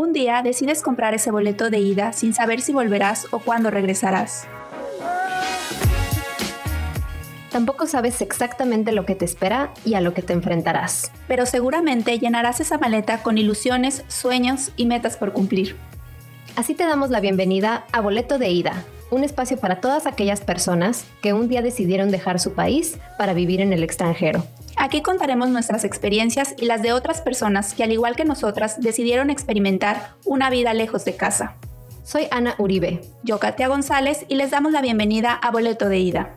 Un día decides comprar ese boleto de ida sin saber si volverás o cuándo regresarás. Tampoco sabes exactamente lo que te espera y a lo que te enfrentarás. Pero seguramente llenarás esa maleta con ilusiones, sueños y metas por cumplir. Así te damos la bienvenida a Boleto de Ida, un espacio para todas aquellas personas que un día decidieron dejar su país para vivir en el extranjero. Aquí contaremos nuestras experiencias y las de otras personas que al igual que nosotras decidieron experimentar una vida lejos de casa. Soy Ana Uribe. Yo, Katia González, y les damos la bienvenida a Boleto de Ida.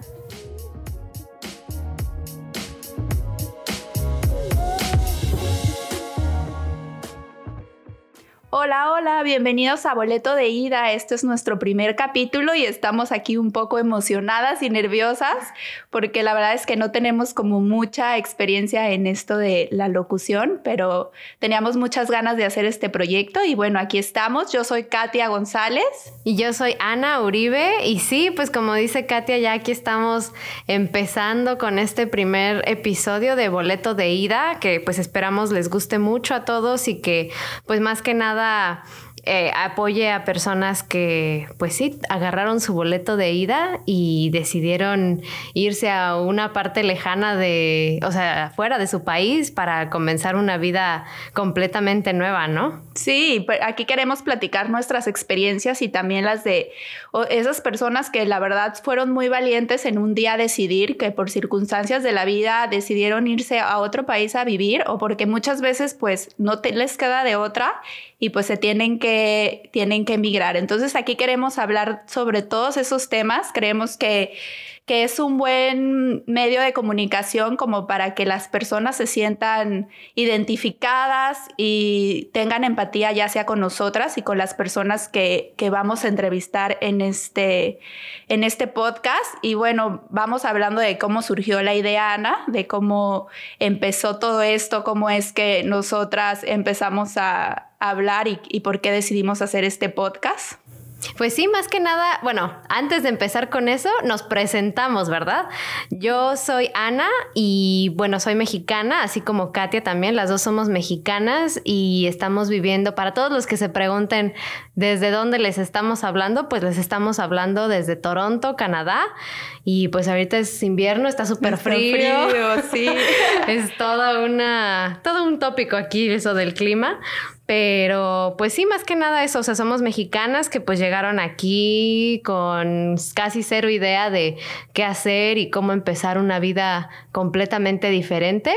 Hola, hola, bienvenidos a Boleto de Ida. Este es nuestro primer capítulo y estamos aquí un poco emocionadas y nerviosas porque la verdad es que no tenemos como mucha experiencia en esto de la locución, pero teníamos muchas ganas de hacer este proyecto y bueno, aquí estamos. Yo soy Katia González. Y yo soy Ana Uribe y sí, pues como dice Katia, ya aquí estamos empezando con este primer episodio de Boleto de Ida que pues esperamos les guste mucho a todos y que pues más que nada ah eh, apoye a personas que, pues sí, agarraron su boleto de ida y decidieron irse a una parte lejana de, o sea, fuera de su país para comenzar una vida completamente nueva, ¿no? Sí, aquí queremos platicar nuestras experiencias y también las de esas personas que la verdad fueron muy valientes en un día decidir que por circunstancias de la vida decidieron irse a otro país a vivir o porque muchas veces pues no te les queda de otra y pues se tienen que, tienen que emigrar. Entonces aquí queremos hablar sobre todos esos temas. Creemos que que es un buen medio de comunicación como para que las personas se sientan identificadas y tengan empatía ya sea con nosotras y con las personas que, que vamos a entrevistar en este, en este podcast. Y bueno, vamos hablando de cómo surgió la idea, Ana, de cómo empezó todo esto, cómo es que nosotras empezamos a hablar y, y por qué decidimos hacer este podcast. Pues sí, más que nada, bueno, antes de empezar con eso, nos presentamos, ¿verdad? Yo soy Ana y bueno, soy mexicana, así como Katia también, las dos somos mexicanas y estamos viviendo, para todos los que se pregunten desde dónde les estamos hablando, pues les estamos hablando desde Toronto, Canadá y pues ahorita es invierno, está súper frío. frío. sí. es todo una, todo un tópico aquí eso del clima, pero pues sí, más que nada eso, o sea, somos mexicanas que pues llegaron aquí con casi cero idea de qué hacer y cómo empezar una vida completamente diferente.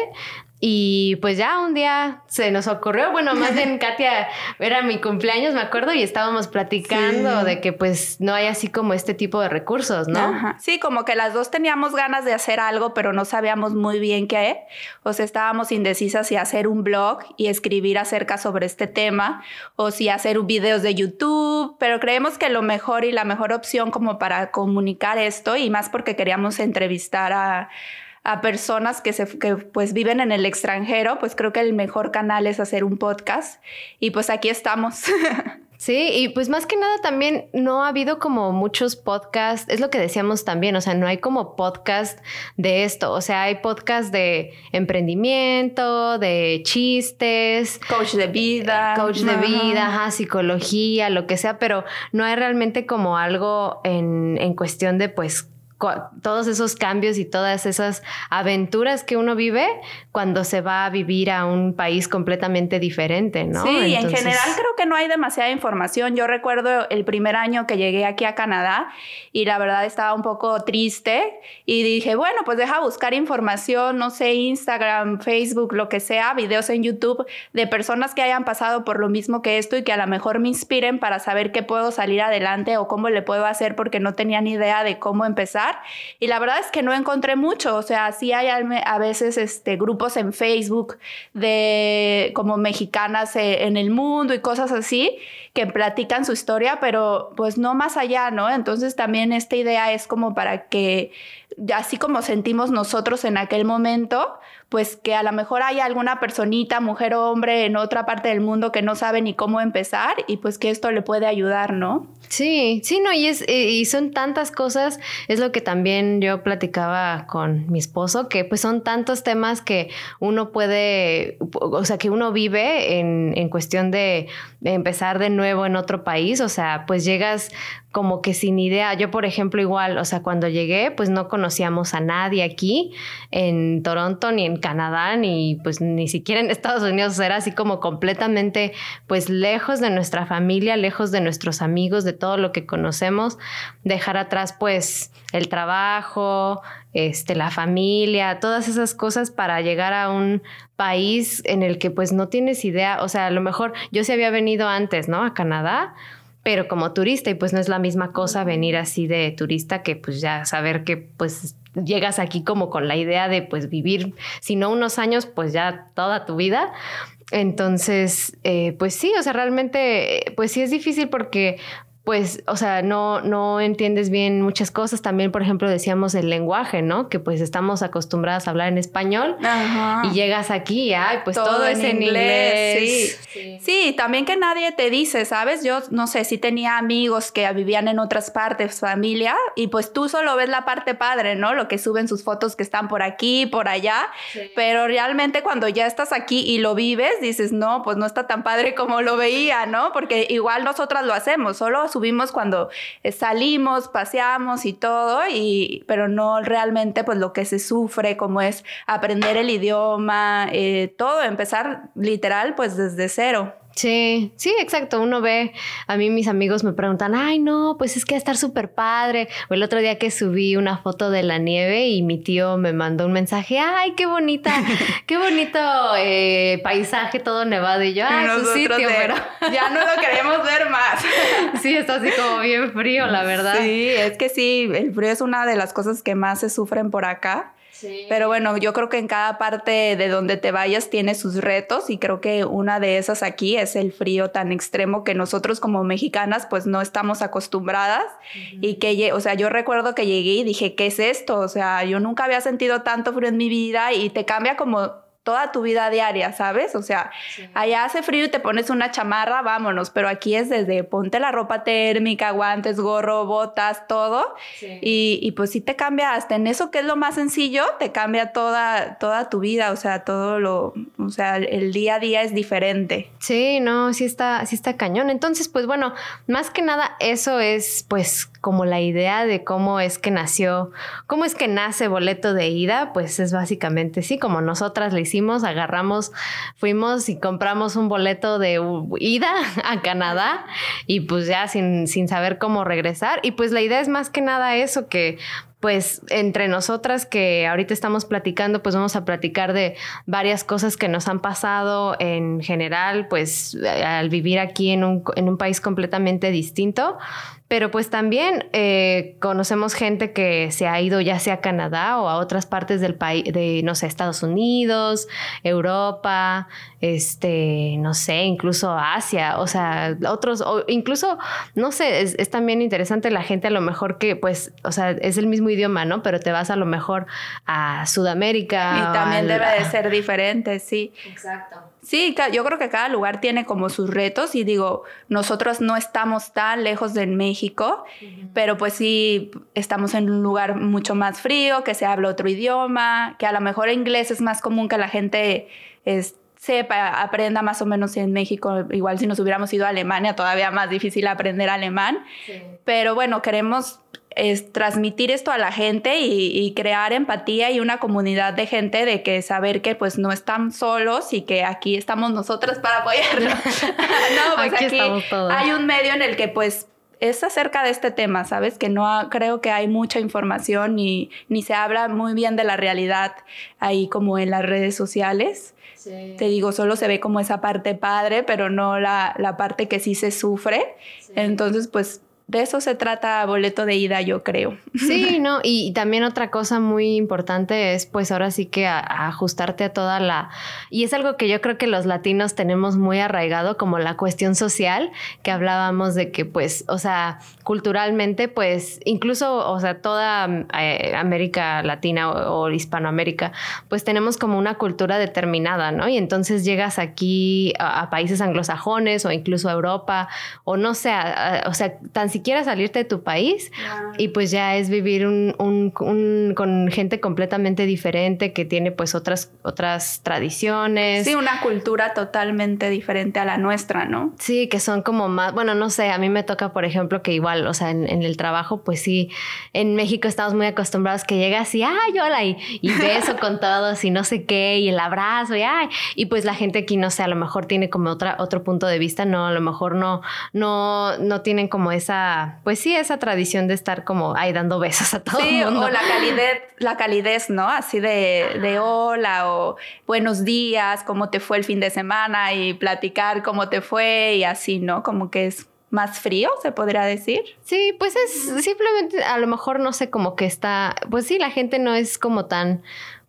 Y pues ya un día se nos ocurrió, bueno, más bien Katia, era mi cumpleaños, me acuerdo, y estábamos platicando de que pues no hay así como este tipo de recursos, ¿no? Sí, como que las dos teníamos ganas de hacer algo, pero no sabíamos muy bien qué. O sea, estábamos indecisas si hacer un blog y escribir acerca sobre este tema, o si hacer videos de YouTube, pero creemos que lo mejor y la mejor opción como para comunicar esto, y más porque queríamos entrevistar a a personas que, se, pues viven en el extranjero, pues creo que el mejor canal es hacer un podcast. Y pues aquí estamos. Sí, y pues más que nada también no ha habido como muchos podcasts, es lo que decíamos también, o sea, no hay como podcast de esto, o sea, hay podcast de emprendimiento, de chistes, coach de vida, coach de vida, psicología, lo que sea, pero no hay realmente como algo en, en cuestión de pues todos esos cambios y todas esas aventuras que uno vive cuando se va a vivir a un país completamente diferente, ¿no? Sí, en general creo que no hay demasiada información. Yo recuerdo el primer año que llegué aquí a Canadá y la verdad estaba un poco triste y dije, bueno, pues deja buscar información, no sé, Instagram, Facebook, lo que sea, videos en YouTube de personas que hayan pasado por lo mismo que esto y que a lo mejor me inspiren para saber qué puedo salir adelante o cómo le puedo hacer porque no tenía ni idea de cómo empezar y la verdad es que no encontré mucho, o sea, sí hay a veces este, grupos en Facebook de como mexicanas eh, en el mundo y cosas así que platican su historia, pero pues no más allá, ¿no? Entonces también esta idea es como para que, así como sentimos nosotros en aquel momento, pues que a lo mejor hay alguna personita, mujer o hombre en otra parte del mundo que no sabe ni cómo empezar y pues que esto le puede ayudar, ¿no? Sí, sí, no, y, es, y son tantas cosas, es lo que también yo platicaba con mi esposo, que pues son tantos temas que uno puede, o sea, que uno vive en, en cuestión de empezar de nuevo en otro país, o sea, pues llegas como que sin idea. Yo, por ejemplo, igual, o sea, cuando llegué, pues no conocíamos a nadie aquí en Toronto, ni en Canadá, ni pues ni siquiera en Estados Unidos. Era así como completamente, pues lejos de nuestra familia, lejos de nuestros amigos, de todo lo que conocemos. Dejar atrás, pues, el trabajo, este, la familia, todas esas cosas para llegar a un país en el que pues no tienes idea, o sea, a lo mejor yo sí había venido antes, ¿no? A Canadá, pero como turista y pues no es la misma cosa venir así de turista que pues ya saber que pues llegas aquí como con la idea de pues vivir, si no unos años, pues ya toda tu vida. Entonces, eh, pues sí, o sea, realmente, pues sí es difícil porque pues, o sea, no, no entiendes bien muchas cosas. También, por ejemplo, decíamos el lenguaje, ¿no? Que pues estamos acostumbrados a hablar en español y llegas aquí ay, pues todo, es en inglés. Sí. sí. también que nadie te dice, ¿sabes? Yo, no sé, si tenía amigos que vivían en otras partes, familia, y pues tú solo ves la parte padre, ¿no? Lo que suben sus fotos que están por aquí, por allá, pero realmente cuando ya estás aquí y lo vives, dices, no, pues no está tan padre como lo veía, ¿no? Porque igual nosotras lo hacemos, solo subimos cuando eh, salimos, paseamos y todo, y, pero no realmente pues lo que se sufre, como es aprender el idioma, eh, todo, empezar literal pues desde cero. Sí, sí, exacto. Uno ve, a mí mis amigos me preguntan, ay, no, pues es que va a estar súper padre. O el otro día que subí una foto de la nieve y mi tío me mandó un mensaje, ay, qué bonita, qué bonito eh, paisaje todo nevado. Y yo, ay, su sitio, pero ya no lo queremos ver más. sí, está así como bien frío, la verdad. Sí, es que sí, el frío es una de las cosas que más se sufren por acá. Pero bueno, yo creo que en cada parte de donde te vayas tiene sus retos y creo que una de esas aquí es el frío tan extremo que nosotros como mexicanas pues no estamos acostumbradas y que, o sea, yo recuerdo que llegué y dije, ¿qué es esto? O sea, yo nunca había sentido tanto frío en mi vida y te cambia como toda tu vida diaria, ¿sabes? O sea, allá hace frío y te pones una chamarra, vámonos, pero aquí es desde ponte la ropa térmica, guantes, gorro, botas, todo. Y, y, pues sí te cambia hasta en eso que es lo más sencillo, te cambia toda, toda tu vida, o sea, todo lo, o sea, el día a día es diferente. Sí, no, sí está, sí está cañón. Entonces, pues bueno, más que nada eso es pues como la idea de cómo es que nació, cómo es que nace boleto de ida, pues es básicamente sí, como nosotras le hicimos, agarramos, fuimos y compramos un boleto de ida a Canadá y pues ya sin, sin saber cómo regresar. Y pues la idea es más que nada eso, que pues entre nosotras que ahorita estamos platicando, pues vamos a platicar de varias cosas que nos han pasado en general, pues al vivir aquí en un, en un país completamente distinto. Pero pues también eh, conocemos gente que se ha ido ya sea a Canadá o a otras partes del país, de, no sé, Estados Unidos, Europa, este, no sé, incluso Asia, o sea, otros, o incluso, no sé, es, es, también interesante la gente a lo mejor que, pues, o sea, es el mismo idioma, ¿no? Pero te vas a lo mejor a Sudamérica. Y también debe de ser diferente, sí. Exacto. Sí, yo creo que cada lugar tiene como sus retos y digo, nosotros no estamos tan lejos de México, pero pues sí estamos en un lugar mucho más frío, que se habla otro idioma, que a lo mejor inglés es más común que la gente sepa, aprenda más o menos en México. Igual si nos hubiéramos ido a Alemania, todavía más difícil aprender alemán. Pero bueno, queremos es transmitir esto a la gente y, crear empatía y una comunidad de gente de que saber que pues no están solos y que aquí estamos nosotras para apoyarlos. no, pues aquí, estamos todos. hay un medio en el que pues es acerca de este tema, ¿sabes? Que no creo que hay mucha información ni, ni se habla muy bien de la realidad ahí como en las redes sociales. Te digo, solo se ve como esa parte padre, pero no la, la parte que sí se sufre. Entonces, pues de eso se trata boleto de ida, yo creo. Sí, no, y, también otra cosa muy importante es pues ahora sí que ajustarte a toda la... Y es algo que yo creo que los latinos tenemos muy arraigado como la cuestión social, que hablábamos de que pues, o sea, culturalmente pues incluso, o sea, toda eh, América Latina o, Hispanoamérica, pues tenemos como una cultura determinada, ¿no? Y entonces llegas aquí a, países anglosajones o incluso a Europa o no sé, o sea, tan siquiera salirte de tu país y pues ya es vivir un, con gente completamente diferente que tiene pues otras, otras tradiciones. Sí, una cultura totalmente diferente a la nuestra, ¿no? Sí, que son como más, bueno, no sé, a mí me toca, por ejemplo, que igual, o sea, en, el trabajo, pues sí, en México estamos muy acostumbrados que llegas y, ay, hola, y, y beso con todos y no sé qué, y el abrazo, y ay, y pues la gente aquí, no sé, a lo mejor tiene como otra, otro punto de vista, no, a lo mejor no, no, no tienen como esa, pues sí, esa tradición de estar como ahí dando besos a todo el mundo. O la calidez, la calidez, ¿no? Así de, de hola o buenos días, cómo te fue el fin de semana y platicar cómo te fue y así, ¿no? Como que es más frío, se podría decir. Sí, pues es simplemente, a lo mejor no sé, como que está, pues sí, la gente no es como tan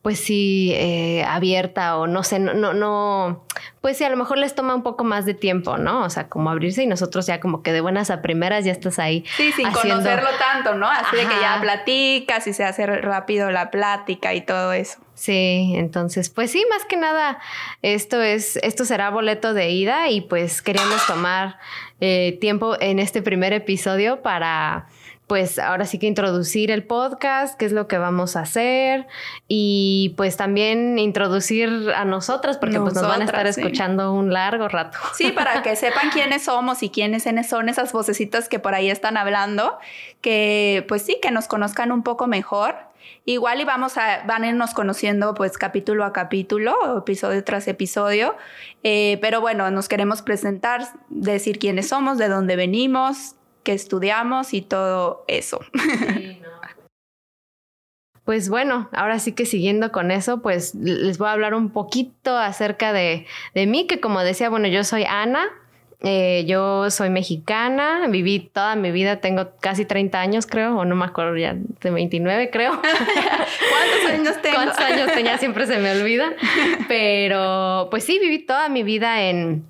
pues sí, eh, abierta o no sé, no, no, no, pues sí, a lo mejor les toma un poco más de tiempo, ¿no? O sea, como abrirse y nosotros ya como que de buenas a primeras ya estás ahí. Sí, sin conocerlo tanto, ¿no? Así de que ya platicas y se hace rápido la plática y todo eso. Sí, entonces, pues sí, más que nada, esto es, esto será boleto de ida y pues queríamos tomar eh, tiempo en este primer episodio para pues ahora sí que introducir el podcast, qué es lo que vamos a hacer y pues también introducir a nosotras porque pues nos van a estar escuchando un largo rato. Sí, para que sepan quiénes somos y quiénes son esas vocecitas que por ahí están hablando, que pues sí, que nos conozcan un poco mejor. Igual y vamos a, van a irnos conociendo pues capítulo a capítulo, episodio tras episodio, eh, pero bueno, nos queremos presentar, decir quiénes somos, de dónde venimos, que estudiamos y todo eso. Pues bueno, ahora sí que siguiendo con eso, pues les voy a hablar un poquito acerca de, de mí, que como decía, bueno, yo soy Ana, eh, yo soy mexicana, viví toda mi vida, tengo casi 30 años creo, o no me acuerdo ya, de 29 creo. ¿Cuántos años tengo? ¿Cuántos años tenía? Siempre se me olvida. Pero pues sí, viví toda mi vida en,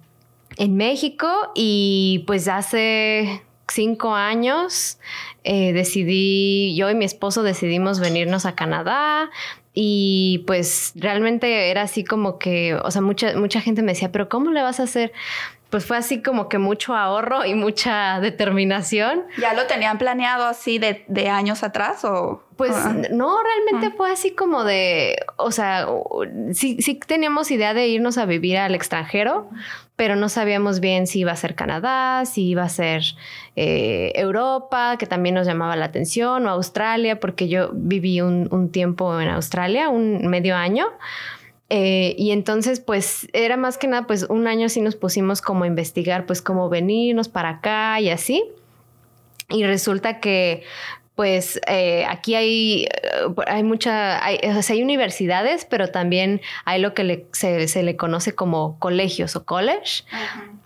en México y pues hace cinco años eh, decidí, yo y mi esposo decidimos venirnos a Canadá y pues realmente era así como que, o sea, mucha, mucha gente me decía, pero ¿cómo le vas a hacer? Pues fue así como que mucho ahorro y mucha determinación. ¿Ya lo tenían planeado así de, de años atrás o...? Pues no, realmente fue así como de, o sea, sí, sí teníamos idea de irnos a vivir al extranjero, pero no sabíamos bien si iba a ser Canadá, si iba a ser eh, Europa, que también nos llamaba la atención, o Australia, porque yo viví un, tiempo en Australia, un medio año. Eh, y entonces, pues, era más que nada, pues, un año sí nos pusimos como a investigar, pues, cómo venirnos para acá y así. Y resulta que pues eh, aquí hay, eh, hay mucha, hay, o sea, hay universidades, pero también hay lo que se, se, le conoce como colegios o college,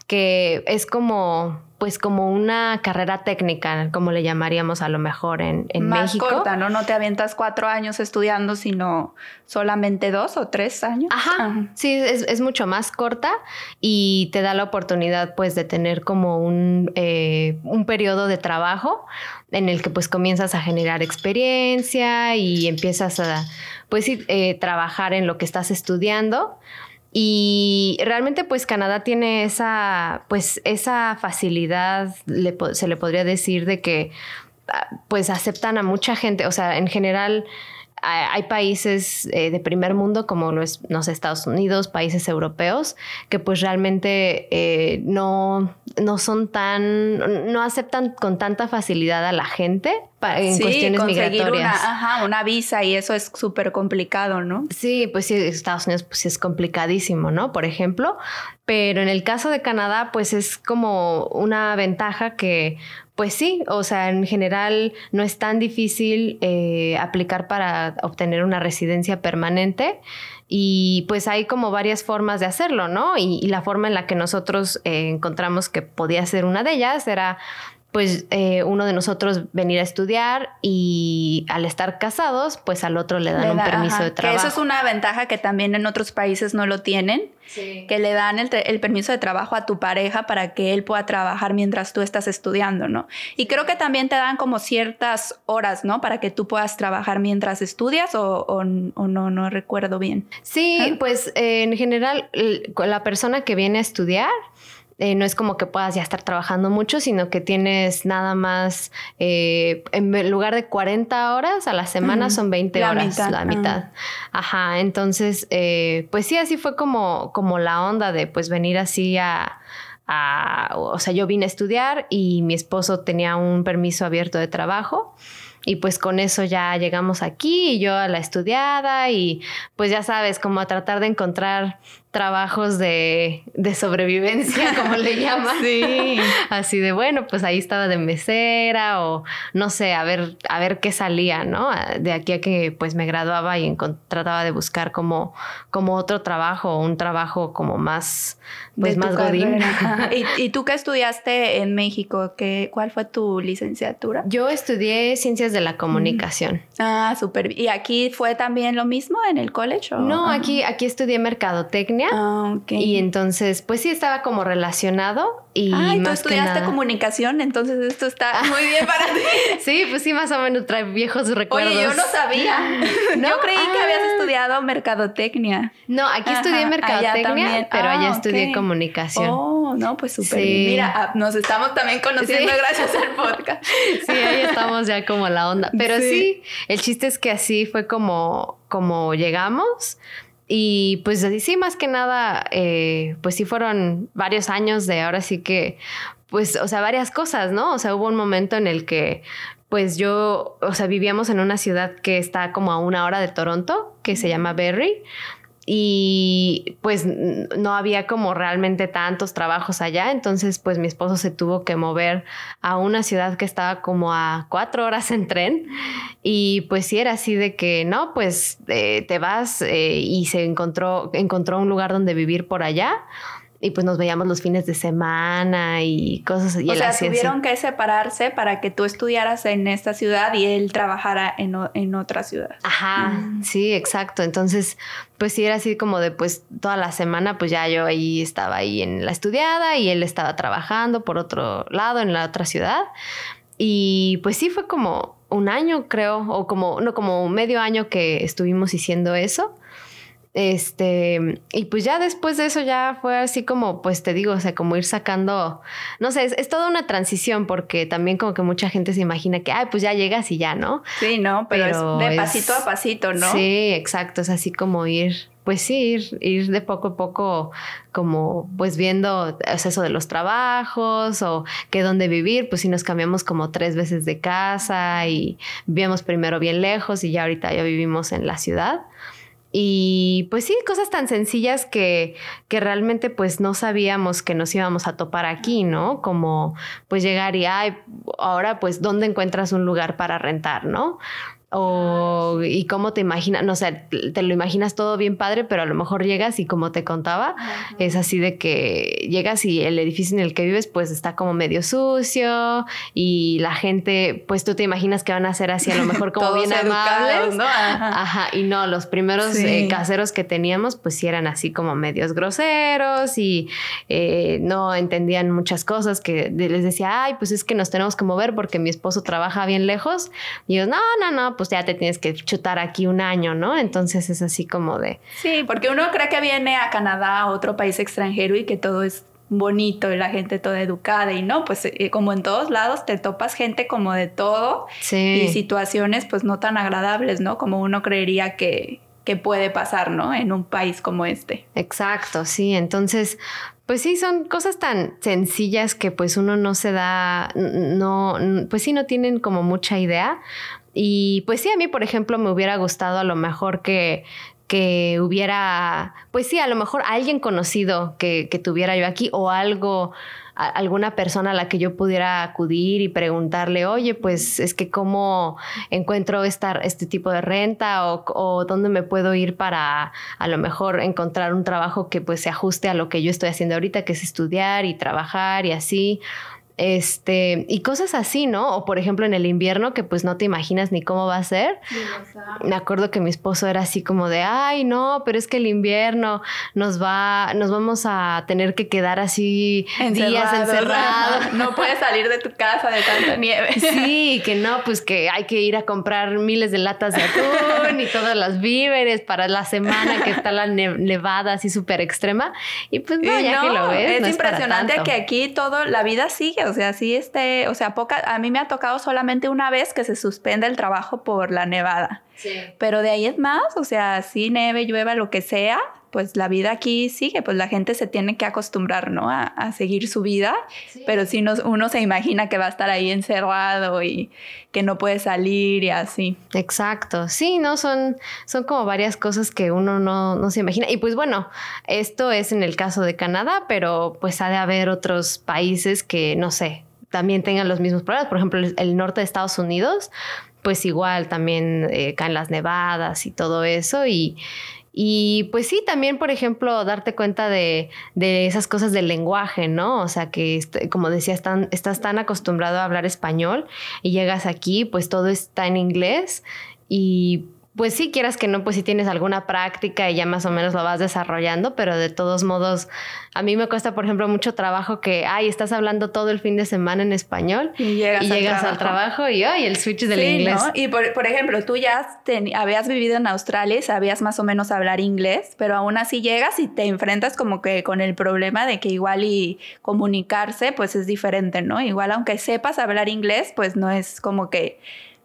que es como pues como una carrera técnica, como le llamaríamos a lo mejor en, en Más México. corta, ¿no? No te avientas cuatro años estudiando, sino solamente dos o tres años. Ajá, sí, es, es, mucho más corta y te da la oportunidad pues de tener como un, eh, un periodo de trabajo en el que pues comienzas a generar experiencia y empiezas a pues eh, trabajar en lo que estás estudiando. Y realmente pues Canadá tiene esa, pues esa facilidad, se le podría decir, de que ah, pues aceptan a mucha gente, o sea, en general hay países eh, de primer mundo como los, Estados Unidos, países europeos, que pues realmente eh, no, no son tan, no aceptan con tanta facilidad a la gente en cuestiones migratorias. Una, ajá, una visa y eso es súper complicado, ¿no? Sí, pues sí, Estados Unidos pues es complicadísimo, ¿no? Por ejemplo, pero en el caso de Canadá pues es como una ventaja que pues sí, o sea, en general no es tan difícil eh, aplicar para obtener una residencia permanente y pues hay como varias formas de hacerlo, ¿no? Y, la forma en la que nosotros eh, encontramos que podía ser una de ellas era pues eh, uno de nosotros venir a estudiar y al estar casados, pues al otro le dan un permiso de trabajo. Que eso es una ventaja que también en otros países no lo tienen, que le dan el, permiso de trabajo a tu pareja para que él pueda trabajar mientras tú estás estudiando, ¿no? Y creo que también te dan como ciertas horas, ¿no? Para que tú puedas trabajar mientras estudias o, no, no recuerdo bien. Sí, pues en general la persona que viene a estudiar, eh, no es como que puedas ya estar trabajando mucho, sino que tienes nada más, eh, en lugar de 40 horas a la semana, son 20 horas, la mitad. Ajá, entonces, eh, pues sí, así fue como, como la onda de pues venir así a, a, o sea, yo vine a estudiar y mi esposo tenía un permiso abierto de trabajo. Y pues con eso ya llegamos aquí y yo a la estudiada y pues ya sabes, como a tratar de encontrar trabajos de, de sobrevivencia, como le llaman. Sí. Así de, bueno, pues ahí estaba de mesera o no sé, a ver, a ver qué salía, ¿no? De aquí a que pues me graduaba y trataba de buscar como, como otro trabajo, un trabajo como más, pues más godín. ¿Y, ¿Y, tú qué estudiaste en México? ¿Qué, ¿Cuál fue tu licenciatura? Yo estudié Ciencias de la Comunicación. Ah, súper. ¿Y aquí fue también lo mismo en el college? No, aquí, aquí estudié Mercadotecnia Ah, y entonces, pues sí estaba como relacionado y Ay, tú estudiaste comunicación, entonces esto está muy bien para ti. sí, pues sí, más o menos trae viejos recuerdos. Oye, yo no sabía. ¿No? Yo creí que habías ah. estudiado mercadotecnia. No, aquí estudié mercadotecnia, pero allá ah, estudié comunicación. Oh, no, pues súper Mira, nos estamos también conociendo gracias al podcast. sí, ahí estamos ya como la onda. Pero sí, el chiste es que así fue como, como llegamos. Y pues sí, más que nada, eh, pues sí fueron varios años de ahora sí que, pues, o sea, varias cosas, ¿no? O sea, hubo un momento en el que, pues yo, o sea, vivíamos en una ciudad que está como a una hora de Toronto, que se llama Berry y pues no había como realmente tantos trabajos allá, entonces pues mi esposo se tuvo que mover a una ciudad que estaba como a cuatro horas en tren y pues sí era así de que no, pues eh, te vas eh, y se encontró, encontró un lugar donde vivir por allá y pues nos veíamos los fines de semana y cosas así. O sea, tuvieron que separarse para que tú estudiaras en esta ciudad y él trabajara en, en otra ciudad. Ajá, mm. sí, exacto. Entonces, pues sí era así como de pues toda la semana pues ya yo ahí estaba ahí en la estudiada y él estaba trabajando por otro lado en la otra ciudad. Y pues sí fue como un año creo, o como, no, como medio año que estuvimos haciendo eso. Este, y pues ya después de eso ya fue así como, pues te digo, o sea, como ir sacando, no sé, es, toda una transición porque también como que mucha gente se imagina que, ay, pues ya llegas y ya, ¿no? Sí, no, pero, es de pasito a pasito, ¿no? Sí, exacto, es así como ir, pues sí, ir, ir de poco a poco como pues viendo eso de los trabajos o que dónde vivir, pues si nos cambiamos como tres veces de casa y vivíamos primero bien lejos y ya ahorita ya vivimos en la ciudad. Y pues sí, cosas tan sencillas que, que realmente pues no sabíamos que nos íbamos a topar aquí, ¿no? Como pues llegar y, ay, ahora pues, ¿dónde encuentras un lugar para rentar, ¿no? O, y cómo te imaginas, no sé, te lo imaginas todo bien padre, pero a lo mejor llegas y como te contaba, es así de que llegas y el edificio en el que vives pues está como medio sucio y la gente, pues tú te imaginas que van a ser así a lo mejor como bien amables. ¿no? Ajá. y no, los primeros eh, caseros que teníamos pues sí eran así como medios groseros y eh, no entendían muchas cosas que les decía, ay, pues es que nos tenemos que mover porque mi esposo trabaja bien lejos. Y yo, no, no, no, pues ya te tienes que chutar aquí un año, ¿no? Entonces es así como de... Sí, porque uno cree que viene a Canadá, a otro país extranjero y que todo es bonito y la gente toda educada y no, pues eh, como en todos lados te topas gente como de todo y situaciones pues no tan agradables, ¿no? Como uno creería que, que puede pasar, ¿no? En un país como este. Exacto, sí. Entonces, pues sí, son cosas tan sencillas que pues uno no se da, no, pues sí, no tienen como mucha idea, y pues sí, a mí, por ejemplo, me hubiera gustado a lo mejor que, que hubiera, pues sí, a lo mejor alguien conocido que, que tuviera yo aquí o algo, alguna persona a la que yo pudiera acudir y preguntarle, oye, pues es que cómo encuentro este tipo de renta o, o, dónde me puedo ir para a lo mejor encontrar un trabajo que pues se ajuste a lo que yo estoy haciendo ahorita, que es estudiar y trabajar y así. Este, y cosas así, ¿no? O por ejemplo en el invierno que pues no te imaginas ni cómo va a ser. Me acuerdo que mi esposo era así como de, ay, no, pero es que el invierno nos va, nos vamos a tener que quedar así días encerrados. No puedes salir de tu casa de tanta nieve. Sí, que no, pues que hay que ir a comprar miles de latas de atún y todas las víveres para la semana que está la nevada así súper extrema. Y pues no, ya que lo ves. Es impresionante que aquí todo, la vida sigue o sea, sí este, o sea, poca, a mí me ha tocado solamente una vez que se suspenda el trabajo por la nevada. Sí. Pero de ahí es más, o sea, si nieve, llueva, lo que sea, pues la vida aquí sigue, pues la gente se tiene que acostumbrar, ¿no? A, seguir su vida, pero si uno se imagina que va a estar ahí encerrado y que no puede salir y así. Exacto, sí, ¿no? Son, son como varias cosas que uno no, no se imagina. Y pues bueno, esto es en el caso de Canadá, pero pues ha de haber otros países que, no sé, también tengan los mismos problemas. Por ejemplo, el norte de Estados Unidos, pues igual también eh, caen las nevadas y todo eso. Y, y pues sí, también, por ejemplo, darte cuenta de, de esas cosas del lenguaje, ¿no? O sea, que como decía, estás tan acostumbrado a hablar español y llegas aquí, pues todo está en inglés y pues sí, quieras que no, pues si tienes alguna práctica y ya más o menos lo vas desarrollando, pero de todos modos, a mí me cuesta, por ejemplo, mucho trabajo que, ay, estás hablando todo el fin de semana en español y llegas, al, trabajo. y, ay, el switch del inglés. Y por, ejemplo, tú ya habías vivido en Australia y sabías más o menos hablar inglés, pero aún así llegas y te enfrentas como que con el problema de que igual y comunicarse, pues es diferente, ¿no? Igual aunque sepas hablar inglés, pues no es como que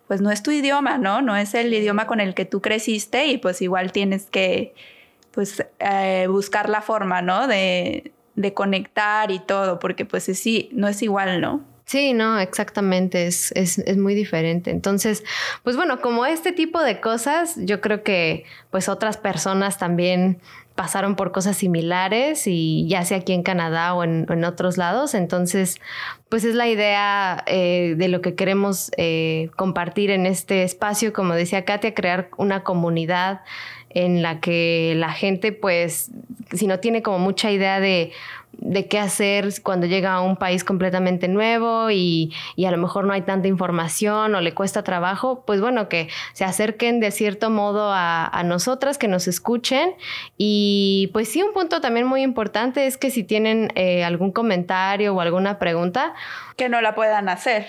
pues no es tu idioma, ¿no? No es el idioma con el que tú creciste y pues igual tienes que pues eh, buscar la forma, ¿no? De, de conectar y todo, porque pues sí, no es igual, ¿no? Sí, no, exactamente, es, es, es, muy diferente. Entonces, pues bueno, como este tipo de cosas, yo creo que pues otras personas también pasaron por cosas similares y ya sea aquí en Canadá o en, otros lados. Entonces, pues es la idea eh, de lo que queremos eh, compartir en este espacio, como decía Katia, crear una comunidad en la que la gente, pues, si no tiene como mucha idea de de qué hacer cuando llega a un país completamente nuevo y, a lo mejor no hay tanta información o le cuesta trabajo, pues bueno, que se acerquen de cierto modo a, nosotras, que nos escuchen. Y pues sí, un punto también muy importante es que si tienen eh, algún comentario o alguna pregunta, que no la puedan hacer.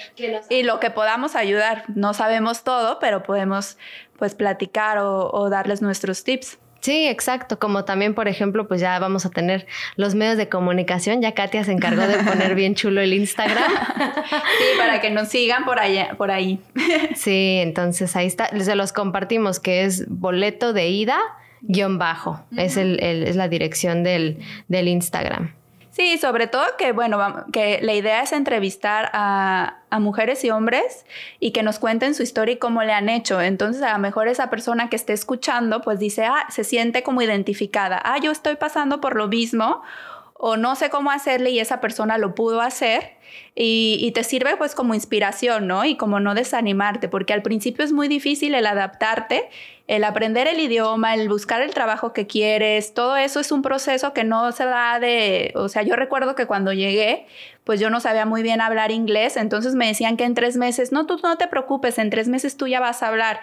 Y lo que podamos ayudar, no sabemos todo, pero podemos pues platicar o darles nuestros tips. Sí, exacto. Como también, por ejemplo, pues ya vamos a tener los medios de comunicación. Ya Katia se encargó de poner bien chulo el Instagram. sí, para que nos sigan por allá, por ahí. sí, entonces ahí está. Se los compartimos, que es boleto de ida guion bajo. es, el, es la dirección del, del Instagram. Sí, sobre todo que, bueno, que la idea es entrevistar a, mujeres y hombres y que nos cuenten su historia y cómo le han hecho. Entonces, a lo mejor esa persona que esté escuchando, pues dice, ah, se siente como identificada. Ah, yo estoy pasando por lo mismo o no sé cómo hacerle y esa persona lo pudo hacer y, te sirve pues como inspiración, ¿no? Y como no desanimarte, porque al principio es muy difícil el adaptarte el aprender el idioma, el buscar el trabajo que quieres, todo eso es un proceso que no se da de, o sea, yo recuerdo que cuando llegué, pues yo no sabía muy bien hablar inglés, entonces me decían que en tres meses, no, tú no te preocupes, en tres meses tú ya vas a hablar.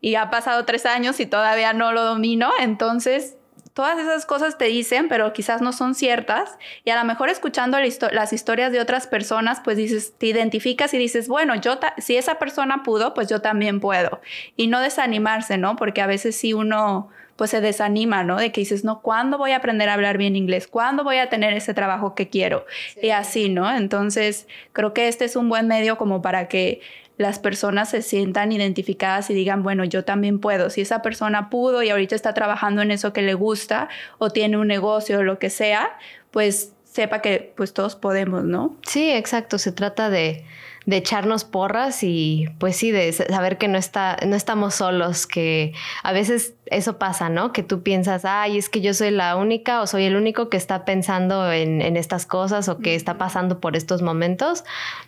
Y ha pasado tres años y todavía no lo domino, entonces todas esas cosas te dicen, pero quizás no son ciertas. Y a lo mejor escuchando las historias de otras personas, pues dices, te identificas y dices, bueno, yo si esa persona pudo, pues yo también puedo. Y no desanimarse, ¿no? Porque a veces sí uno pues se desanima, ¿no? De que dices, no, ¿cuándo voy a aprender a hablar bien inglés? ¿Cuándo voy a tener ese trabajo que quiero? Y así, ¿no? Entonces, creo que este es un buen medio como para que las personas se sientan identificadas y digan, bueno, yo también puedo. Si esa persona pudo y ahorita está trabajando en eso que le gusta o tiene un negocio o lo que sea, pues sepa que pues todos podemos, ¿no? Sí, exacto. Se trata de, de echarnos porras y pues sí, de saber que no, está, no estamos solos, que a veces eso pasa, ¿no? Que tú piensas, ay, es que yo soy la única o soy el único que está pensando en, estas cosas o que está pasando por estos momentos.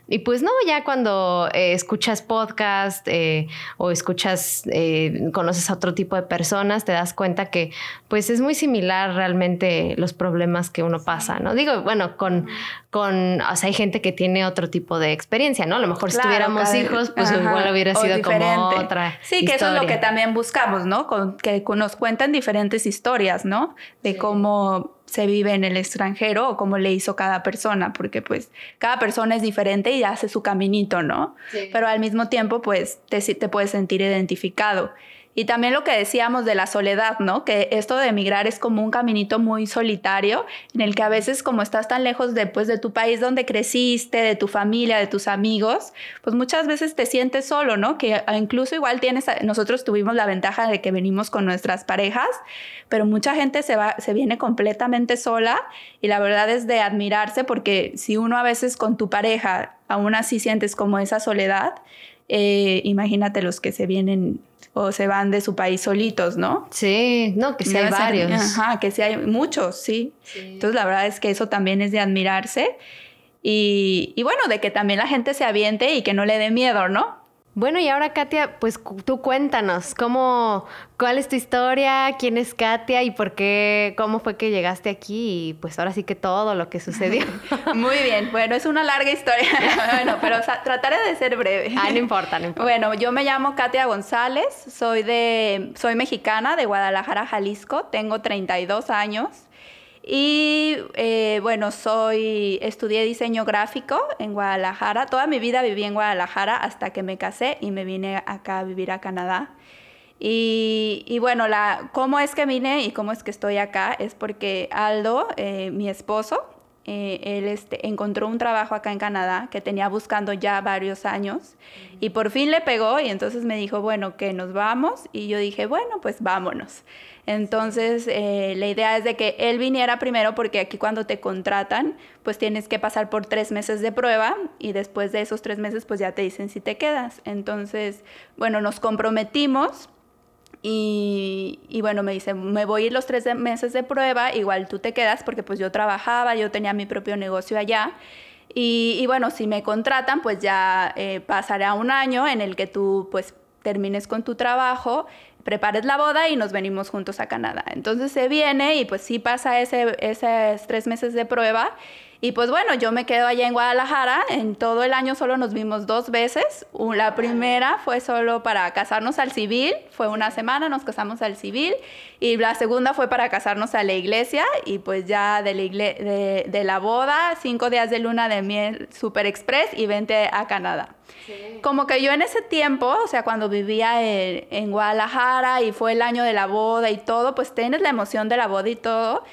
Y pues no, ya cuando eh, escuchas podcast eh, o escuchas, eh, conoces a otro tipo de personas, te das cuenta que pues es muy similar realmente los problemas que uno pasa, ¿no? Digo, bueno, con, con, o sea, hay gente que tiene otro tipo de experiencia, ¿no? A lo mejor si tuviéramos hijos, pues igual hubiera sido como otra. Sí, que eso es lo que también buscamos, ¿no? Con, que nos cuentan diferentes historias, ¿no? De cómo se vive en el extranjero o cómo le hizo cada persona, porque pues cada persona es diferente y hace su caminito, ¿no? Pero al mismo tiempo pues te, te puedes sentir identificado. Y también lo que decíamos de la soledad, ¿no? Que esto de emigrar es como un caminito muy solitario en el que a veces como estás tan lejos de, pues, de tu país donde creciste, de tu familia, de tus amigos, pues muchas veces te sientes solo, ¿no? Que incluso igual tienes, nosotros tuvimos la ventaja de que venimos con nuestras parejas, pero mucha gente se va, se viene completamente sola y la verdad es de admirarse porque si uno a veces con tu pareja aún así sientes como esa soledad, eh, imagínate los que se vienen o se van de su país solitos, ¿no? Sí, no, que sí hay varios. ajá, que sí hay muchos, sí. Entonces la verdad es que eso también es de admirarse y, y bueno, de que también la gente se aviente y que no le dé miedo, ¿no? Bueno, y ahora Katia, pues tú cuéntanos, ¿cómo, ¿cuál es tu historia? ¿Quién es Katia? ¿Y por qué? ¿Cómo fue que llegaste aquí? Y pues ahora sí que todo lo que sucedió. Muy bien, bueno, es una larga historia, bueno, pero trataré de ser breve. Ah, no importa, no importa. Bueno, yo me llamo Katia González, soy, de, soy mexicana de Guadalajara, Jalisco, tengo 32 años. Y eh, bueno, soy, estudié diseño gráfico en Guadalajara. Toda mi vida viví en Guadalajara hasta que me casé y me vine acá a vivir a Canadá. Y, bueno, la, cómo es que vine y cómo es que estoy acá es porque Aldo, eh, mi esposo, eh, él este, encontró un trabajo acá en Canadá que tenía buscando ya varios años y por fin le pegó y entonces me dijo, bueno, que nos vamos y yo dije, bueno, pues vámonos. Entonces, eh, la idea es de que él viniera primero porque aquí cuando te contratan, pues tienes que pasar por tres meses de prueba y después de esos tres meses, pues ya te dicen si te quedas. Entonces, bueno, nos comprometimos. Y, y, bueno, me dice, me voy a ir los tres meses de prueba, igual tú te quedas porque pues yo trabajaba, yo tenía mi propio negocio allá. Y, y bueno, si me contratan, pues ya eh, pasará un año en el que tú pues termines con tu trabajo prepares la boda y nos venimos juntos a Canadá. Entonces se viene y pues sí pasa ese, esos tres meses de prueba y pues bueno, yo me quedo allá en Guadalajara. En todo el año solo nos vimos dos veces. La primera fue solo para casarnos al civil, fue una semana, nos casamos al civil. Y la segunda fue para casarnos a la iglesia. Y pues ya de la, de, la boda, cinco días de luna de miel super express y vente a Canadá. Como que yo en ese tiempo, o sea, cuando vivía en, en Guadalajara y fue el año de la boda y todo, pues tienes la emoción de la boda y todo.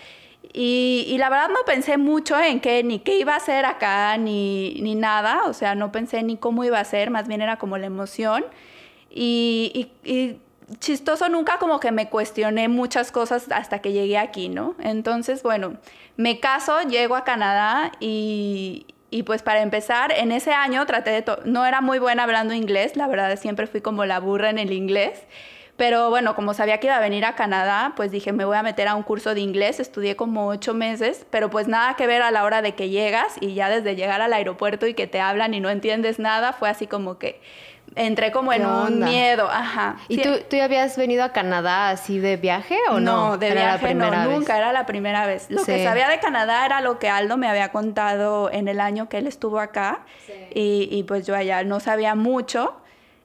Y, la verdad no pensé mucho en qué, ni qué iba a hacer acá, ni, ni, nada. O sea, no pensé ni cómo iba a ser, más bien era como la emoción. Y, y, chistoso, nunca como que me cuestioné muchas cosas hasta que llegué aquí, ¿no? Entonces, bueno, me caso, llego a Canadá y, y pues para empezar, en ese año traté de... No era muy buena hablando inglés, la verdad siempre fui como la burra en el inglés. Pero bueno, como sabía que iba a venir a Canadá, pues dije, me voy a meter a un curso de inglés. Estudié como ocho meses, pero pues nada que ver a la hora de que llegas y ya desde llegar al aeropuerto y que te hablan y no entiendes nada, fue así como que entré como en un miedo, ajá. ¿Y tú, tú ya habías venido a Canadá así de viaje o no? No, de viaje no, nunca, era la primera vez. Lo que sabía de Canadá era lo que Aldo me había contado en el año que él estuvo acá y, y, pues yo allá no sabía mucho.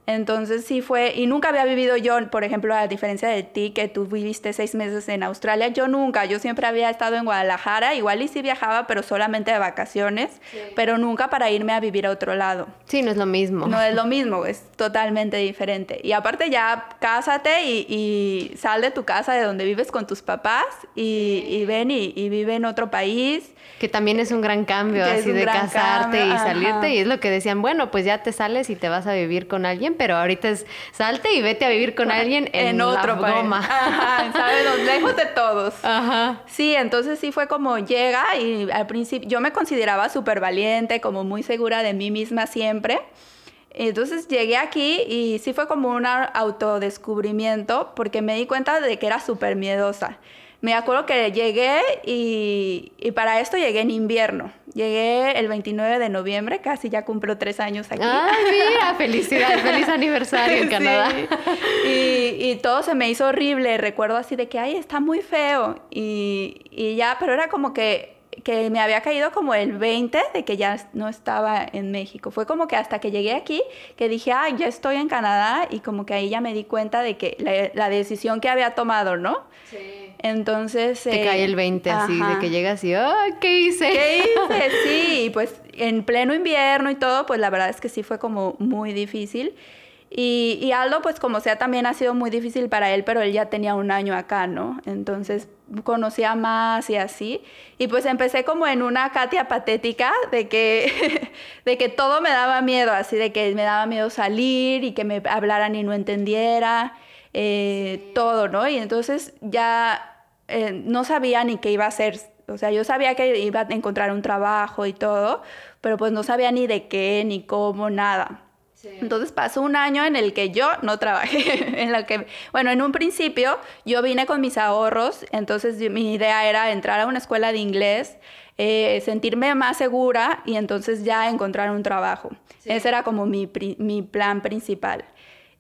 Entonces sí fue, y nunca había vivido yo, por ejemplo, a diferencia de ti, que tú viviste seis meses en Australia, yo nunca, yo siempre había estado en Guadalajara, igual y sí viajaba, pero solamente de vacaciones, pero nunca para irme a vivir a otro lado. Sí, no es lo mismo. No es lo mismo, es totalmente diferente. Y aparte ya cásate y, sal de tu casa de donde vives con tus papás y, ven y, y vive en otro país que también es un gran cambio, así de casarte y salirte. Y es lo que decían, bueno, pues ya te sales y te vas a vivir con alguien, pero ahorita es salte y vete a vivir con alguien en, otro país. Ajá, ¿sabes? lejos de todos. Ajá. Sí, entonces sí fue como llega y al principio yo me consideraba súper valiente, como muy segura de mí misma siempre. Entonces llegué aquí y sí fue como un autodescubrimiento porque me di cuenta de que era súper miedosa. Me acuerdo que llegué y, para esto llegué en invierno. Llegué el 29 de noviembre, casi ya cumplo tres años aquí. ¡Ah, mira! ¡Felicidades! ¡Feliz aniversario en Canadá! Y, y, todo se me hizo horrible. Recuerdo así de que, ¡ay, está muy feo! Y, y ya, pero era como que que me había caído como el 20 de que ya no estaba en México. Fue como que hasta que llegué aquí que dije, ah, ya estoy en Canadá y como que ahí ya me di cuenta de que la, decisión que había tomado, ¿no? Sí. Entonces... Te cae el 20 así, de que llegas y, oh, ¿qué hice? ¿Qué hice? Sí, y pues en pleno invierno y todo, pues la verdad es que sí fue como muy difícil. Y, y, Aldo, pues como sea, también ha sido muy difícil para él, pero él ya tenía un año acá, ¿no? Entonces conocía más y así. Y pues empecé como en una Katia patética de que, de que todo me daba miedo, así de que me daba miedo salir y que me hablaran y no entendiera, eh, todo, ¿no? Y entonces ya eh, no sabía ni qué iba a hacer. O sea, yo sabía que iba a encontrar un trabajo y todo, pero pues no sabía ni de qué, ni cómo, nada. Entonces pasó un año en el que yo no trabajé, en la que, bueno, en un principio yo vine con mis ahorros, entonces mi idea era entrar a una escuela de inglés, eh, sentirme más segura y entonces ya encontrar un trabajo. Ese era como mi, mi plan principal.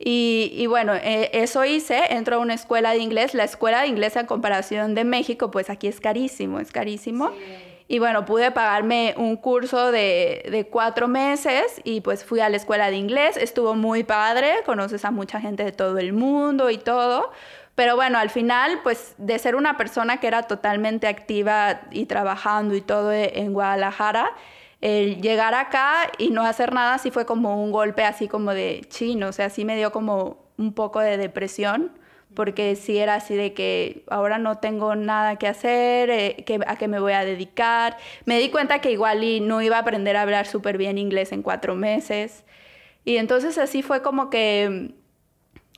Y, y bueno, eh, eso hice, entro a una escuela de inglés, la escuela de inglés en comparación de México, pues aquí es carísimo, es carísimo. Sí. Y bueno, pude pagarme un curso de, de, cuatro meses y pues fui a la escuela de inglés. Estuvo muy padre, conoces a mucha gente de todo el mundo y todo. Pero bueno, al final, pues de ser una persona que era totalmente activa y trabajando y todo en Guadalajara, el llegar acá y no hacer nada sí fue como un golpe así como de chino, o sea, sí me dio como un poco de depresión porque si era así de que ahora no tengo nada que hacer, eh, que, a qué me voy a dedicar. Me di cuenta que igual y no iba a aprender a hablar súper bien inglés en cuatro meses. Y entonces así fue como que,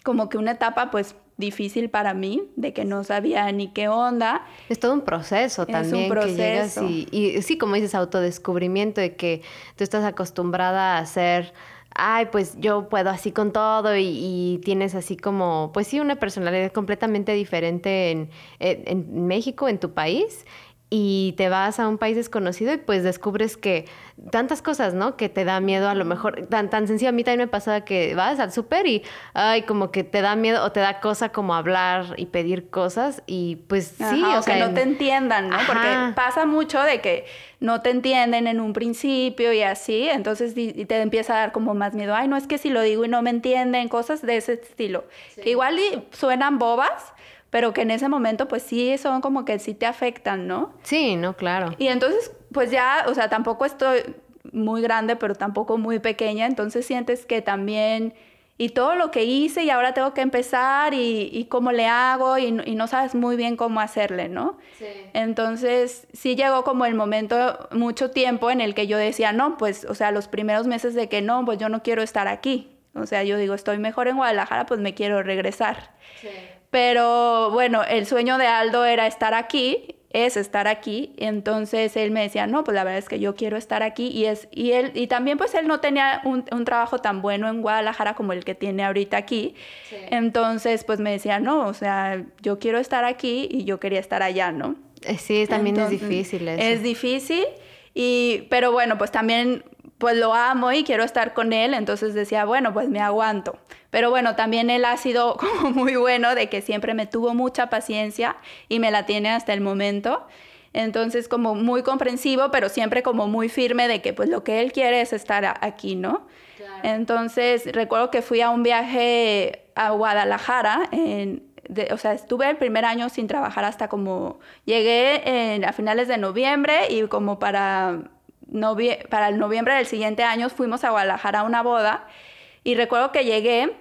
como que una etapa pues difícil para mí, de que no sabía ni qué onda. Es todo un proceso también. Es un proceso. y, y sí, como dices, autodescubrimiento de que tú estás acostumbrada a hacer ay, pues yo puedo así con todo y, tienes así como, pues sí, una personalidad completamente diferente en, en, México, en tu país y te vas a un país desconocido y pues descubres que tantas cosas, ¿no? Que te da miedo a lo mejor, tan, tan sencillo, a mí también me pasa que vas al súper y, ay, como que te da miedo o te da cosa como hablar y pedir cosas y pues sí, o, sea, que no te entiendan, ¿no? Porque pasa mucho de que no te entienden en un principio y así, entonces te empieza a dar como más miedo, ay, no es que si lo digo y no me entienden, cosas de ese estilo, que igual suenan bobas, pero que en ese momento pues sí son como que sí te afectan, ¿no? Sí, no, claro. Y entonces pues ya, o sea, tampoco estoy muy grande, pero tampoco muy pequeña, entonces sientes que también, y todo lo que hice y ahora tengo que empezar y, y cómo le hago y, y, no sabes muy bien cómo hacerle, ¿no? Sí. Entonces sí llegó como el momento, mucho tiempo en el que yo decía, no, pues, o sea, los primeros meses de que no, pues yo no quiero estar aquí. O sea, yo digo, estoy mejor en Guadalajara, pues me quiero regresar. Sí. Pero bueno, el sueño de Aldo era estar aquí, es estar aquí. Entonces él me decía, no, pues la verdad es que yo quiero estar aquí. Y, es, y, él, y también pues él no tenía un, un trabajo tan bueno en Guadalajara como el que tiene ahorita aquí. Entonces pues me decía, no, o sea, yo quiero estar aquí y yo quería estar allá, ¿no? Eh, sí, también es difícil eso. Es difícil. Y, pero bueno, pues también pues lo amo y quiero estar con él, entonces decía, bueno, pues me aguanto. Pero bueno, también él ha sido como muy bueno de que siempre me tuvo mucha paciencia y me la tiene hasta el momento. Entonces como muy comprensivo, pero siempre como muy firme de que pues lo que él quiere es estar aquí, ¿no? Entonces recuerdo que fui a un viaje a Guadalajara, en, o sea, estuve el primer año sin trabajar hasta como llegué en, a finales de noviembre y como para para el noviembre del siguiente año fuimos a Guadalajara a una boda y recuerdo que llegué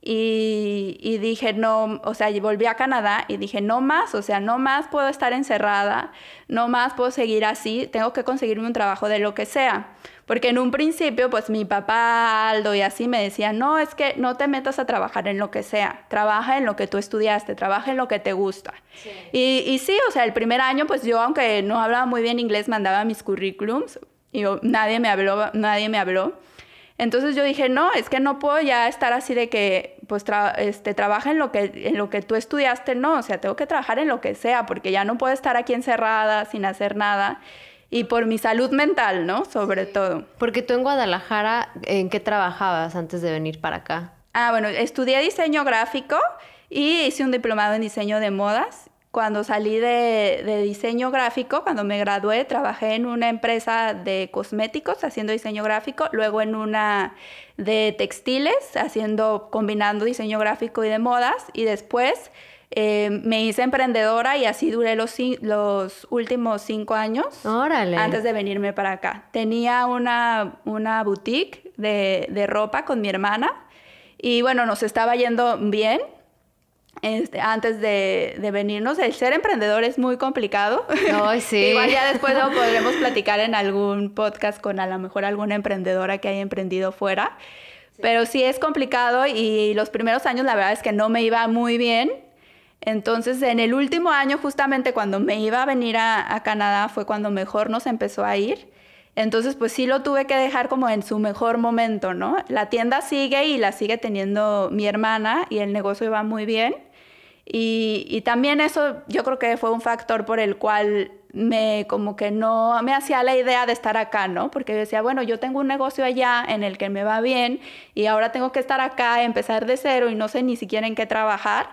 y, dije, no, o sea, volví a Canadá y dije, no más, o sea, no más puedo estar encerrada, no más puedo seguir así, tengo que conseguirme un trabajo de lo que sea. Porque en un principio, pues mi papá Aldo y así me decían, no, es que no te metas a trabajar en lo que sea, trabaja en lo que tú estudiaste, trabaja en lo que te gusta. Y, y, sí, o sea, el primer año, pues yo, aunque no hablaba muy bien inglés, mandaba mis currículums y nadie me habló, nadie me habló. Entonces yo dije, no, es que no puedo ya estar así de que, pues, este, trabaja en lo, que, en lo que tú estudiaste, no, o sea, tengo que trabajar en lo que sea, porque ya no puedo estar aquí encerrada sin hacer nada. Y por mi salud mental, ¿no? Sobre todo. Porque tú en Guadalajara, ¿en qué trabajabas antes de venir para acá? Ah, bueno, estudié diseño gráfico y hice un diplomado en diseño de modas cuando salí de, diseño gráfico, cuando me gradué, trabajé en una empresa de cosméticos haciendo diseño gráfico, luego en una de textiles, haciendo, combinando diseño gráfico y de modas, y después eh, me hice emprendedora y así duré los, los últimos cinco años antes de venirme para acá. Tenía una, una boutique de, de ropa con mi hermana y bueno, nos estaba yendo bien este, antes de, venirnos. El ser emprendedor es muy complicado. sí. Igual ya después lo podremos platicar en algún podcast con a lo mejor alguna emprendedora que haya emprendido fuera. Pero sí es complicado y los primeros años la verdad es que no me iba muy bien. Entonces en el último año justamente cuando me iba a venir a, a Canadá fue cuando mejor nos empezó a ir. Entonces, pues sí lo tuve que dejar como en su mejor momento, ¿no? La tienda sigue y la sigue teniendo mi hermana y el negocio iba muy bien. Y, también eso yo creo que fue un factor por el cual me como que no me hacía la idea de estar acá, ¿no? Porque decía, bueno, yo tengo un negocio allá en el que me va bien y ahora tengo que estar acá, empezar de cero y no sé ni siquiera en qué trabajar.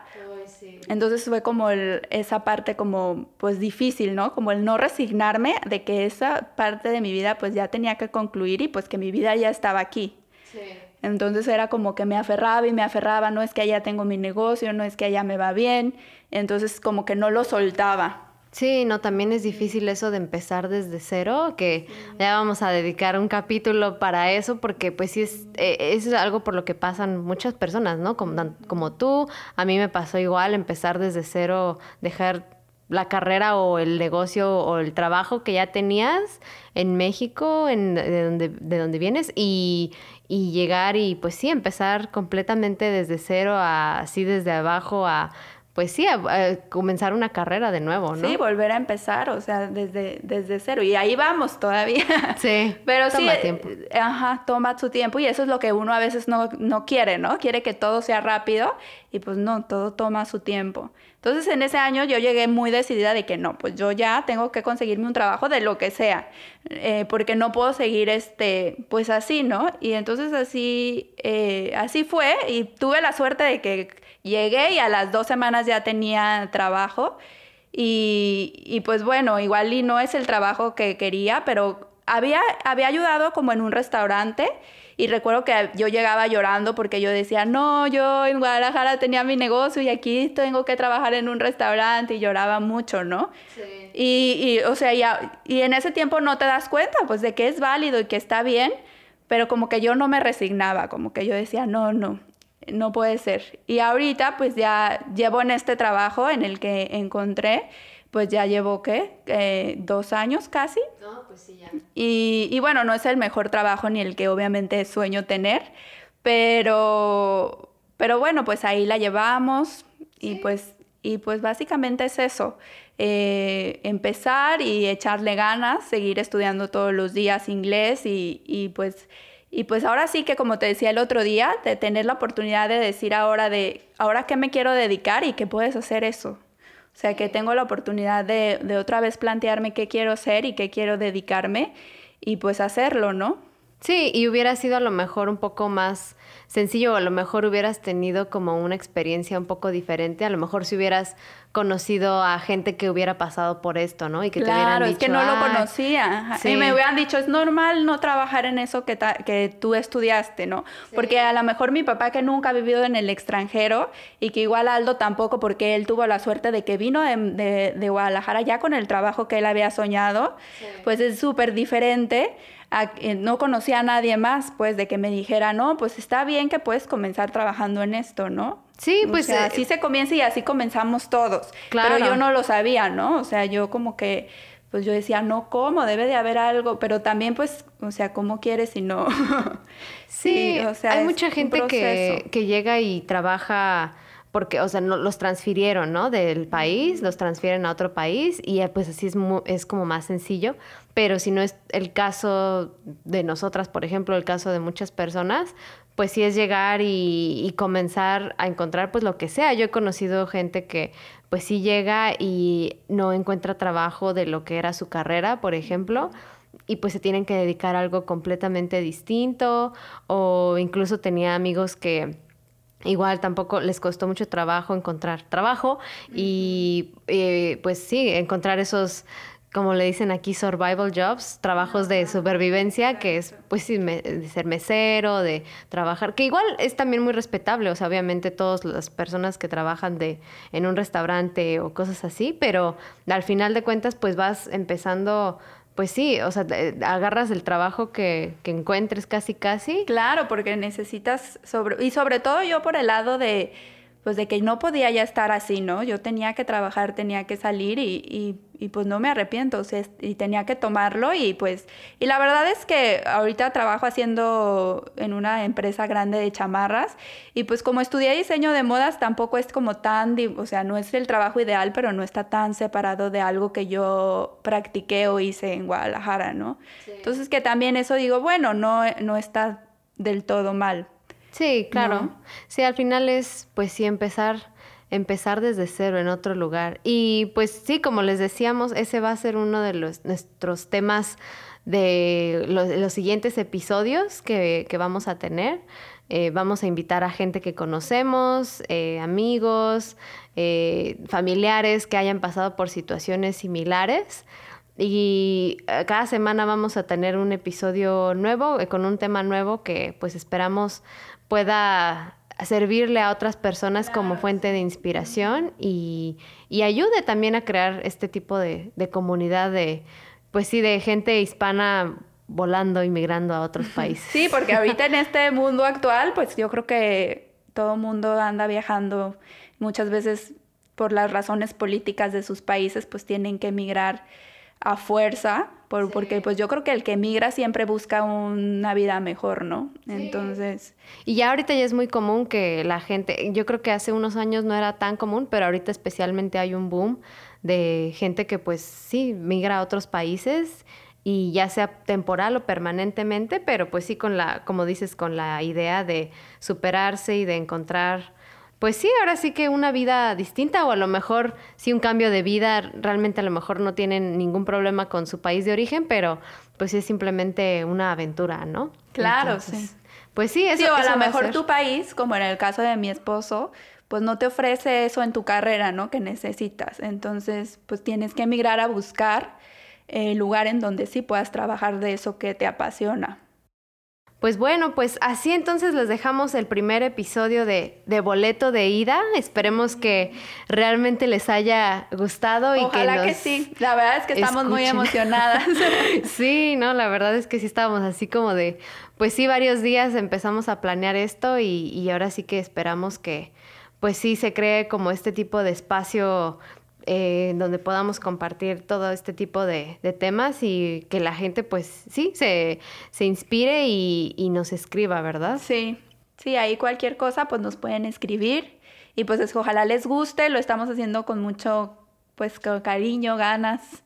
Entonces fue como esa parte como pues difícil, ¿no? Como el no resignarme de que esa parte de mi vida pues ya tenía que concluir y pues que mi vida ya estaba aquí. Sí. Entonces era como que me aferraba y me aferraba, no es que allá tengo mi negocio, no es que allá me va bien, entonces como que no lo soltaba. Sí, no, también es difícil eso de empezar desde cero, que ya vamos a dedicar un capítulo para eso, porque pues sí es, eh, es algo por lo que pasan muchas personas, ¿no? Como, como tú, a mí me pasó igual empezar desde cero, dejar la carrera o el negocio o el trabajo que ya tenías en México, en, de, donde, de donde vienes, y, y llegar y pues sí, empezar completamente desde cero, a, así desde abajo, a pues sí, a, comenzar una carrera de nuevo, ¿no? Sí, volver a empezar, o sea, desde, desde cero. Y ahí vamos todavía. Sí, pero toma sí, tiempo. Eh, ajá, toma su tiempo y eso es lo que uno a veces no, no quiere, ¿no? Quiere que todo sea rápido y pues no, todo toma su tiempo. Entonces en ese año yo llegué muy decidida de que no, pues yo ya tengo que conseguirme un trabajo de lo que sea, eh, porque no puedo seguir este, pues así, ¿no? Y entonces así, eh, así fue y tuve la suerte de que llegué y a las dos semanas ya tenía trabajo y, y pues bueno, igual y no es el trabajo que quería, pero había, había ayudado como en un restaurante y recuerdo que yo llegaba llorando porque yo decía, no, yo en Guadalajara tenía mi negocio y aquí tengo que trabajar en un restaurante y lloraba mucho, ¿no? Sí. Y, y o sea, ya, y en ese tiempo no te das cuenta, pues, de que es válido y que está bien, pero como que yo no me resignaba, como que yo decía, no, no, no puede ser. Y ahorita, pues, ya llevo en este trabajo en el que encontré pues ya llevo, ¿qué? Eh, dos años casi. No, pues sí, ya. Y, y, bueno, no es el mejor trabajo ni el que obviamente sueño tener, pero, pero bueno, pues ahí la llevamos y, pues, y pues básicamente es eso. Eh, empezar y echarle ganas, seguir estudiando todos los días inglés y, y pues... Y pues ahora sí que como te decía el otro día, de tener la oportunidad de decir ahora de, ahora qué me quiero dedicar y que puedes hacer eso. O sea, que tengo la oportunidad de, de otra vez plantearme qué quiero ser y qué quiero dedicarme y pues hacerlo, ¿no? Sí, y hubiera sido a lo mejor un poco más sencillo, a lo mejor hubieras tenido como una experiencia un poco diferente, a lo mejor si hubieras conocido a gente que hubiera pasado por esto, ¿no? Y que claro, te hubieran dicho, es que no lo conocía. Y me hubieran dicho, es normal no trabajar en eso que, que tú estudiaste, ¿no? Porque a lo mejor mi papá que nunca ha vivido en el extranjero y que igual Aldo tampoco, porque él tuvo la suerte de que vino de, de, Guadalajara ya con el trabajo que él había soñado, pues es súper diferente eh, no conocía a nadie más, pues, de que me dijera, no, pues está bien que puedes comenzar trabajando en esto, ¿no? Sí, pues. Eh, así se comienza y así comenzamos todos. Claro. Pero yo no lo sabía, ¿no? O sea, yo como que, pues yo decía, no, ¿cómo? Debe de haber algo, pero también, pues, o sea, ¿cómo quieres si no? sí, o sea. Hay mucha gente que, que llega y trabaja porque, o sea, no, los transfirieron, ¿no? Del país, los transfieren a otro país y pues así es, es como más sencillo. Pero si no es el caso de nosotras, por ejemplo, el caso de muchas personas, pues sí es llegar y, comenzar a encontrar pues lo que sea. Yo he conocido gente que pues sí llega y no encuentra trabajo de lo que era su carrera, por ejemplo, y pues se tienen que dedicar a algo completamente distinto o incluso tenía amigos que Igual tampoco les costó mucho trabajo encontrar trabajo y eh, pues sí, encontrar esos, como le dicen aquí, survival jobs, trabajos de supervivencia, que es pues de ser mesero, de trabajar, que igual es también muy respetable, o sea, obviamente todas las personas que trabajan de, en un restaurante o cosas así, pero al final de cuentas pues vas empezando pues sí, o sea, agarras el trabajo que, que, encuentres casi casi. Claro, porque necesitas sobre y sobre todo yo por el lado de pues de que no podía ya estar así, ¿no? Yo tenía que trabajar, tenía que salir y, y, pues no me arrepiento, o sea, y tenía que tomarlo y pues, y la verdad es que ahorita trabajo haciendo en una empresa grande de chamarras y pues como estudié diseño de modas tampoco es como tan, o sea, no es el trabajo ideal, pero no está tan separado de algo que yo practiqué o hice en Guadalajara, ¿no? Entonces que también eso digo, bueno, no, no está del todo mal. Sí, claro. Sí, al final es, pues sí, empezar, empezar desde cero en otro lugar. Y pues sí, como les decíamos, ese va a ser uno de los, nuestros temas de los, siguientes episodios que, vamos a tener. Eh, vamos a invitar a gente que conocemos, eh, amigos, eh, familiares que hayan pasado por situaciones similares. Y cada semana vamos a tener un episodio nuevo, con un tema nuevo que pues esperamos pueda servirle a otras personas como fuente de inspiración y, ayude también a crear este tipo de, comunidad de, pues sí, de gente hispana volando, inmigrando a otros países. Sí, porque ahorita en este mundo actual, pues yo creo que todo mundo anda viajando muchas veces por las razones políticas de sus países, pues tienen que emigrar a fuerza, por, porque pues yo creo que el que emigra siempre busca una vida mejor, ¿no? Entonces... Y ya ahorita ya es muy común que la gente, yo creo que hace unos años no era tan común, pero ahorita especialmente hay un boom de gente que pues sí, migra a otros países y ya sea temporal o permanentemente, pero pues sí con la, como dices, con la idea de superarse y de encontrar pues sí, ahora sí que una vida distinta o a lo mejor sí un cambio de vida, realmente a lo mejor no tienen ningún problema con su país de origen, pero pues sí es simplemente una aventura, ¿no? Claro, sí. Pues sí, eso, sí, o a lo mejor tu país, como en el caso de mi esposo, pues no te ofrece eso en tu carrera, ¿no? Que necesitas. Entonces, pues tienes que emigrar a buscar el lugar en donde sí puedas trabajar de eso que te apasiona. Pues bueno, pues así entonces les dejamos el primer episodio de, de Boleto de Ida. Esperemos que realmente les haya gustado y Ojalá que, que sí. La verdad es que estamos muy emocionadas. sí, no, la verdad es que sí estábamos así como de, pues sí, varios días empezamos a planear esto y, y ahora sí que esperamos que pues sí se cree como este tipo de espacio eh, donde podamos compartir todo este tipo de, temas y que la gente pues sí, se, se inspire y, nos escriba, ¿verdad? Sí, sí, ahí cualquier cosa pues nos pueden escribir y pues ojalá les guste, lo estamos haciendo con mucho pues cariño, ganas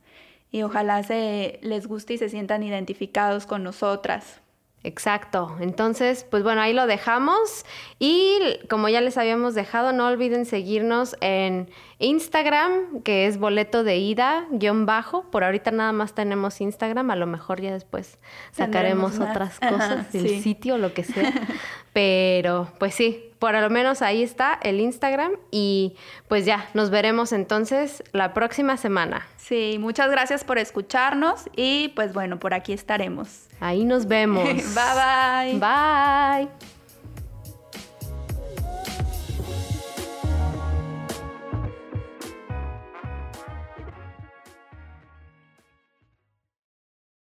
y ojalá se les guste y se sientan identificados con nosotras. Exacto. Entonces, pues bueno, ahí lo dejamos. Y como ya les habíamos dejado, no olviden seguirnos en Instagram, que es boleto de ida, guion bajo. Por ahorita nada más tenemos Instagram, a lo mejor ya después sacaremos otras cosas del sitio, lo que sea. Pero pues sí, por lo menos ahí está el Instagram y pues ya, nos veremos entonces la próxima semana. Sí, muchas gracias por escucharnos y pues bueno, por aquí estaremos. Ahí nos vemos. bye bye. Bye.